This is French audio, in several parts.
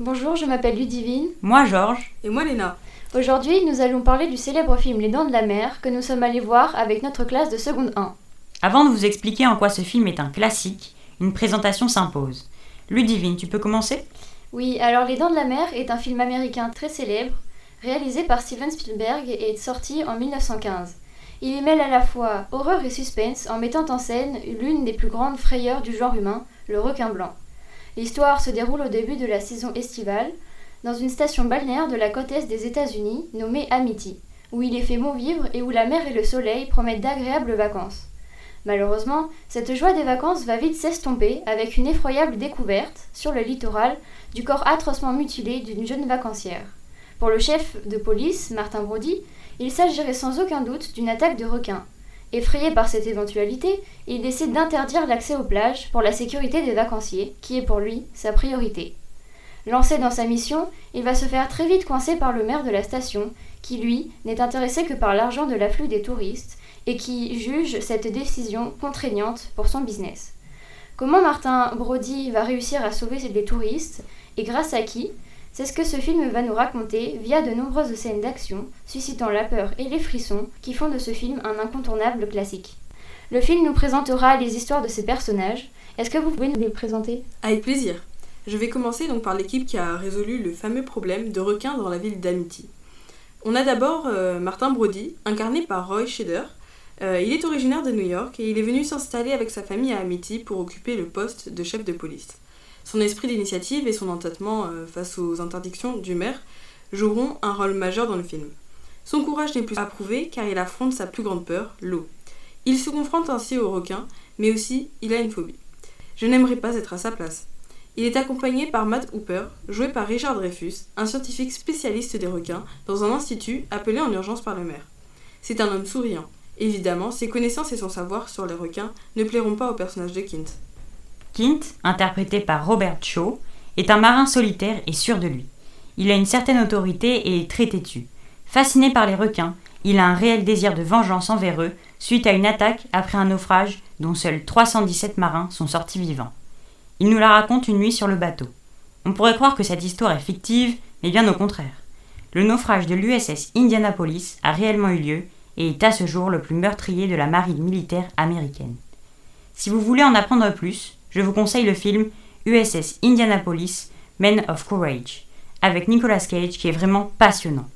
Bonjour, je m'appelle Ludivine. Moi, Georges. Et moi, Léna. Aujourd'hui, nous allons parler du célèbre film Les Dents de la Mer que nous sommes allés voir avec notre classe de seconde 1. Avant de vous expliquer en quoi ce film est un classique, une présentation s'impose. Ludivine, tu peux commencer? Oui, alors Les Dents de la Mer est un film américain très célèbre, réalisé par Steven Spielberg et est sorti en 1915. Il y mêle à la fois horreur et suspense en mettant en scène l'une des plus grandes frayeurs du genre humain, le requin blanc. L'histoire se déroule au début de la saison estivale, dans une station balnéaire de la côte est des États-Unis nommée Amity, où il est fait bon vivre et où la mer et le soleil promettent d'agréables vacances. Malheureusement, cette joie des vacances va vite s'estomper avec une effroyable découverte, sur le littoral, du corps atrocement mutilé d'une jeune vacancière. Pour le chef de police, Martin Brody, il s'agirait sans aucun doute d'une attaque de requins. Effrayé par cette éventualité, il décide d'interdire l'accès aux plages pour la sécurité des vacanciers, qui est pour lui sa priorité. Lancé dans sa mission, il va se faire très vite coincer par le maire de la station, qui lui n'est intéressé que par l'argent de l'afflux des touristes et qui juge cette décision contraignante pour son business. Comment Martin Brody va réussir à sauver les touristes et grâce à qui c'est ce que ce film va nous raconter via de nombreuses scènes d'action, suscitant la peur et les frissons qui font de ce film un incontournable classique. Le film nous présentera les histoires de ces personnages. Est-ce que vous pouvez nous les présenter? Avec plaisir. Je vais commencer donc par l'équipe qui a résolu le fameux problème de requins dans la ville d'Amity. On a d'abord euh, Martin Brody, incarné par Roy Scheider. Euh, il est originaire de New York et il est venu s'installer avec sa famille à Amity pour occuper le poste de chef de police. Son esprit d'initiative et son entêtement euh, face aux interdictions du maire joueront un rôle majeur dans le film. Son courage n'est plus approuvé car il affronte sa plus grande peur, l'eau. Il se confronte ainsi aux requins, mais aussi il a une phobie. Je n'aimerais pas être à sa place. Il est accompagné par Matt Hooper, joué par Richard Dreyfus, un scientifique spécialiste des requins, dans un institut appelé en urgence par le maire. C'est un homme souriant. Évidemment, ses connaissances et son savoir sur les requins ne plairont pas au personnage de Kint. Kint, interprété par Robert Shaw, est un marin solitaire et sûr de lui. Il a une certaine autorité et est très têtu. Fasciné par les requins, il a un réel désir de vengeance envers eux suite à une attaque après un naufrage dont seuls 317 marins sont sortis vivants. Il nous la raconte une nuit sur le bateau. On pourrait croire que cette histoire est fictive, mais bien au contraire. Le naufrage de l'USS Indianapolis a réellement eu lieu et est à ce jour le plus meurtrier de la marine militaire américaine. Si vous voulez en apprendre plus, je vous conseille le film USS Indianapolis, Men of Courage, avec Nicolas Cage qui est vraiment passionnant.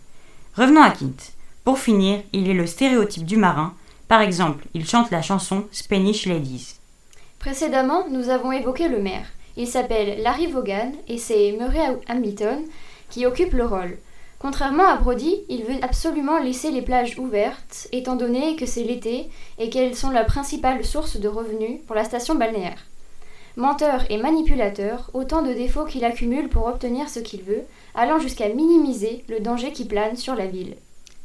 Revenons à Kint. Pour finir, il est le stéréotype du marin. Par exemple, il chante la chanson Spanish Ladies. Précédemment, nous avons évoqué le maire. Il s'appelle Larry Vaughan et c'est Murray Hamilton qui occupe le rôle. Contrairement à Brody, il veut absolument laisser les plages ouvertes, étant donné que c'est l'été et qu'elles sont la principale source de revenus pour la station balnéaire. Menteur et manipulateur, autant de défauts qu'il accumule pour obtenir ce qu'il veut, allant jusqu'à minimiser le danger qui plane sur la ville.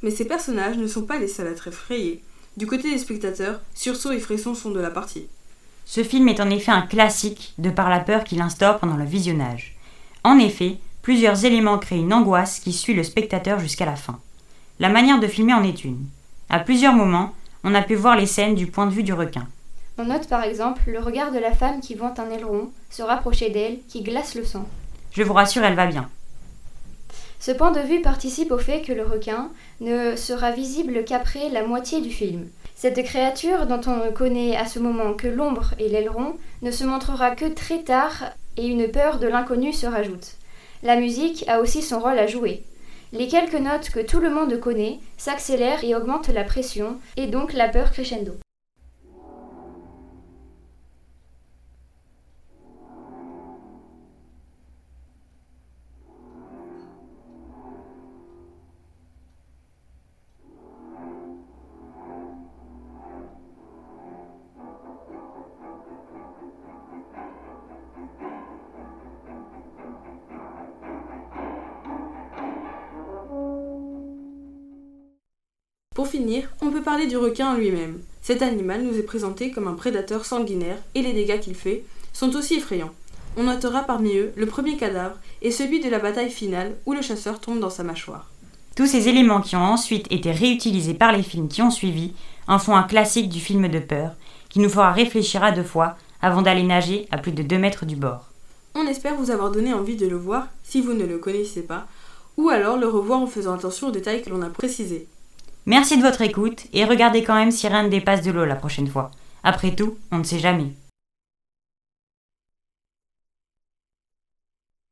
Mais ces personnages ne sont pas les seuls à être effrayés. Du côté des spectateurs, sursauts et frissons sont de la partie. Ce film est en effet un classique de par la peur qu'il instaure pendant le visionnage. En effet, plusieurs éléments créent une angoisse qui suit le spectateur jusqu'à la fin. La manière de filmer en est une. À plusieurs moments, on a pu voir les scènes du point de vue du requin. On note par exemple le regard de la femme qui vante un aileron, se rapprocher d'elle, qui glace le sang. Je vous rassure, elle va bien. Ce point de vue participe au fait que le requin ne sera visible qu'après la moitié du film. Cette créature, dont on ne connaît à ce moment que l'ombre et l'aileron, ne se montrera que très tard et une peur de l'inconnu se rajoute. La musique a aussi son rôle à jouer. Les quelques notes que tout le monde connaît s'accélèrent et augmentent la pression, et donc la peur crescendo. Pour finir, on peut parler du requin en lui-même. Cet animal nous est présenté comme un prédateur sanguinaire et les dégâts qu'il fait sont aussi effrayants. On notera parmi eux le premier cadavre et celui de la bataille finale où le chasseur tombe dans sa mâchoire. Tous ces éléments qui ont ensuite été réutilisés par les films qui ont suivi en font un classique du film de peur qui nous fera réfléchir à deux fois avant d'aller nager à plus de 2 mètres du bord. On espère vous avoir donné envie de le voir si vous ne le connaissez pas, ou alors le revoir en faisant attention aux détails que l'on a précisés. Merci de votre écoute et regardez quand même si rien ne dépasse de l'eau la prochaine fois. Après tout, on ne sait jamais.